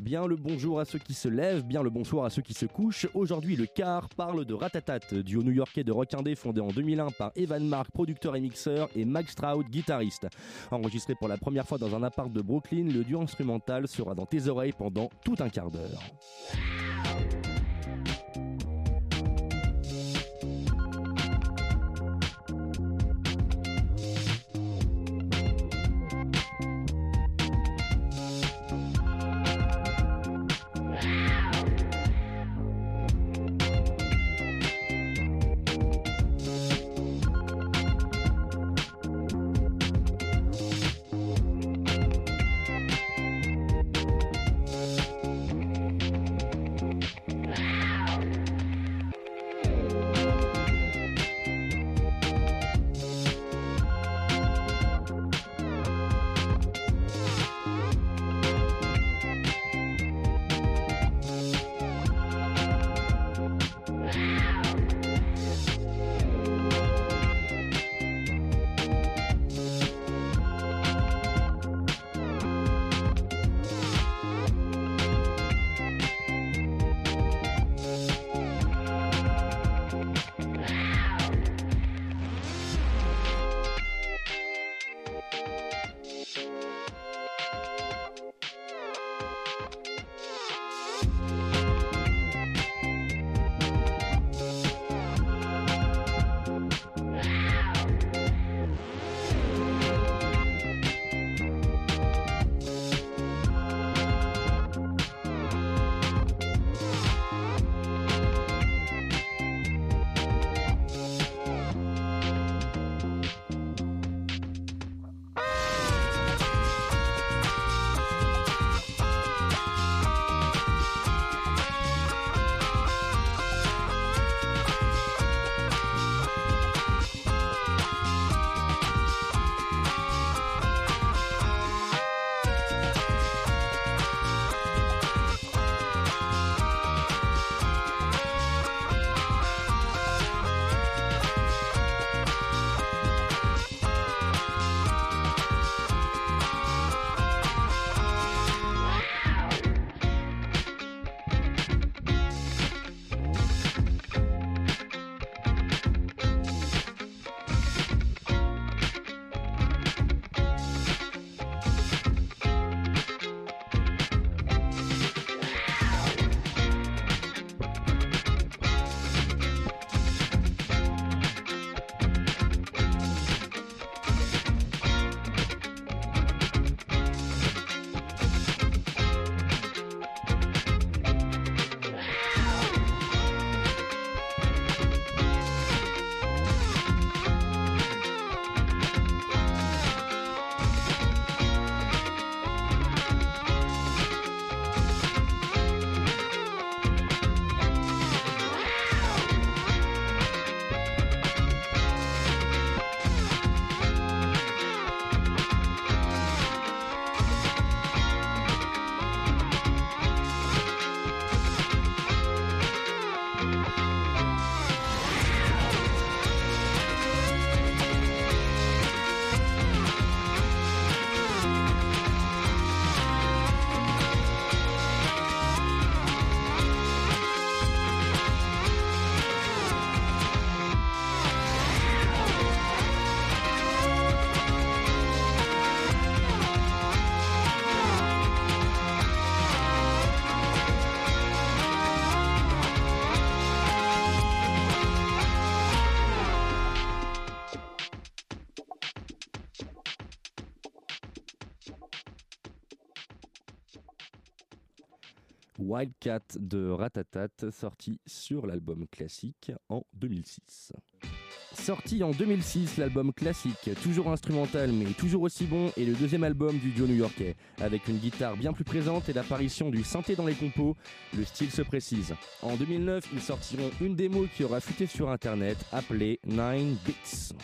Bien le bonjour à ceux qui se lèvent, bien le bonsoir à ceux qui se couchent. Aujourd'hui, le car parle de Ratatat, duo new-yorkais de rock indé fondé en 2001 par Evan Mark, producteur et mixeur, et Max Stroud, guitariste. Enregistré pour la première fois dans un appart de Brooklyn, le duo instrumental sera dans tes oreilles pendant tout un quart d'heure. Wildcat de Ratatat, sorti sur l'album classique en 2006. Sorti en 2006, l'album classique, toujours instrumental mais toujours aussi bon, est le deuxième album du duo new-yorkais. Avec une guitare bien plus présente et l'apparition du synthé dans les compos, le style se précise. En 2009, ils sortiront une démo qui aura fuité sur internet appelée Nine Bits.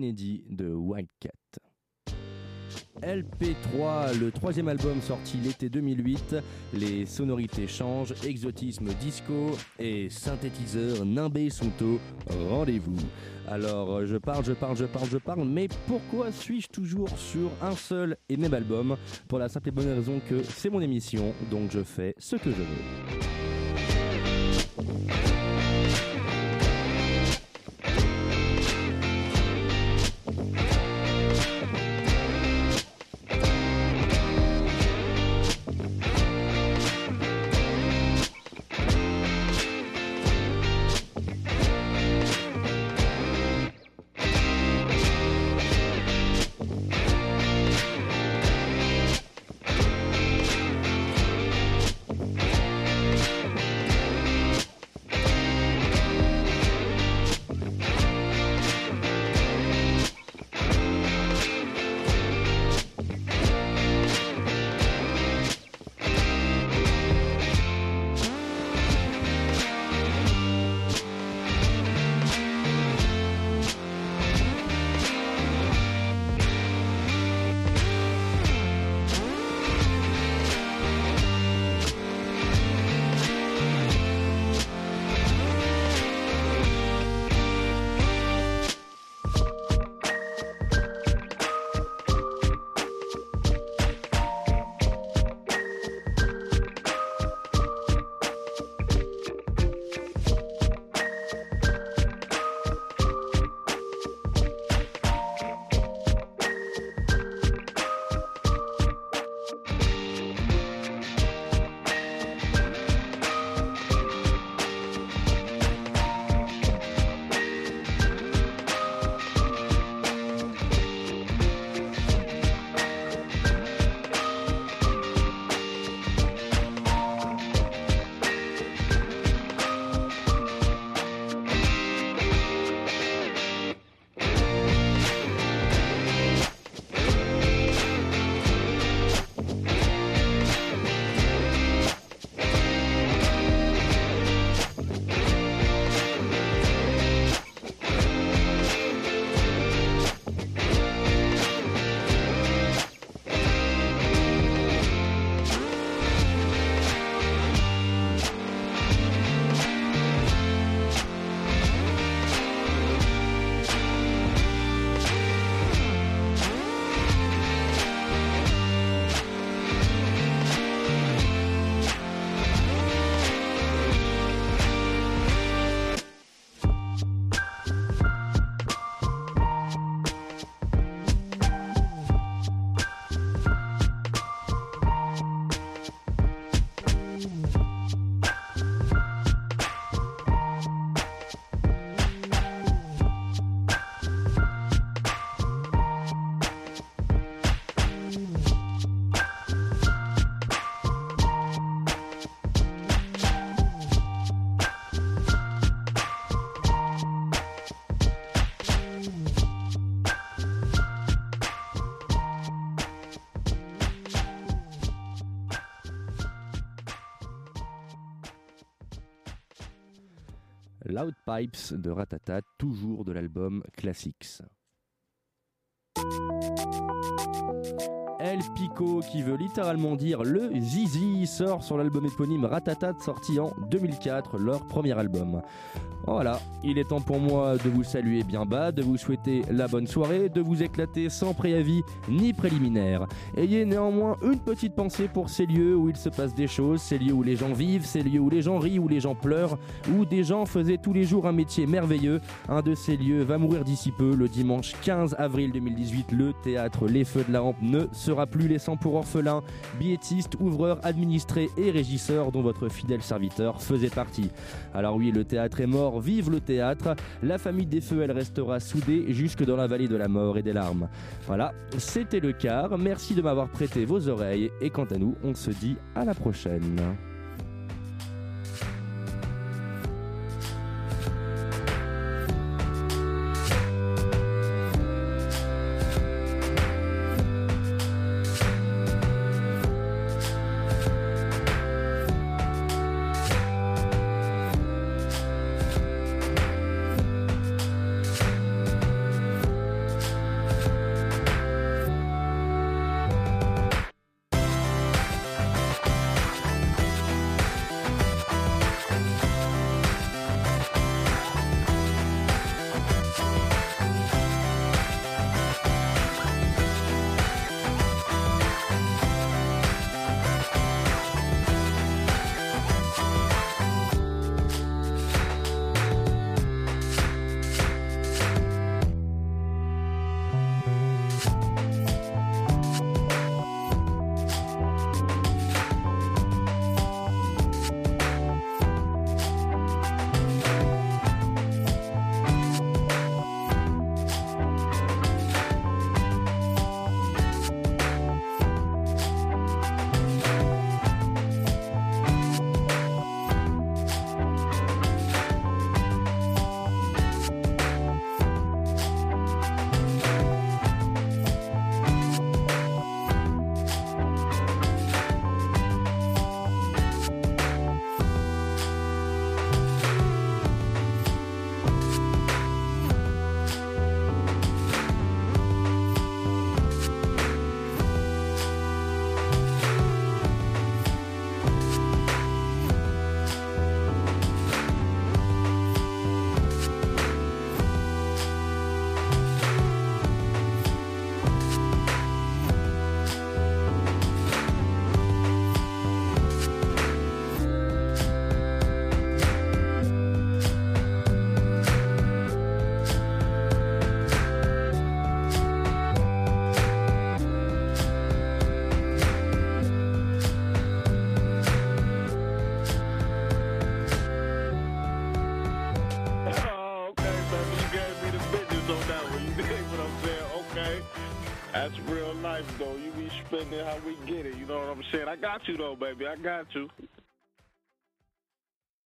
Kennedy de Wildcat. LP3, le troisième album sorti l'été 2008, les sonorités changent, exotisme disco et synthétiseur nimbé sont au rendez-vous. Alors je parle, je parle, je parle, je parle, mais pourquoi suis-je toujours sur un seul et même album? Pour la simple et bonne raison que c'est mon émission, donc je fais ce que je veux. Loud Pipes de Ratata, toujours de l'album Classics. El Pico, qui veut littéralement dire le zizi, sort sur l'album éponyme Ratatat, sorti en 2004, leur premier album. Voilà, il est temps pour moi de vous saluer bien bas, de vous souhaiter la bonne soirée, de vous éclater sans préavis ni préliminaire. Ayez néanmoins une petite pensée pour ces lieux où il se passe des choses, ces lieux où les gens vivent, ces lieux où les gens rient, où les gens pleurent, où des gens faisaient tous les jours un métier merveilleux. Un de ces lieux va mourir d'ici peu, le dimanche 15 avril 2018, le théâtre Les Feux de la Rampe ne sera plus laissant pour orphelins, billettistes, ouvreurs, administrés et régisseurs dont votre fidèle serviteur faisait partie. Alors oui, le théâtre est mort vive le théâtre. La famille des feux, elle restera soudée jusque dans la vallée de la mort et des larmes. Voilà, c'était le quart. Merci de m'avoir prêté vos oreilles. Et quant à nous, on se dit à la prochaine. Be spending how we get it. You know what I'm saying? I got you, though, baby. I got you.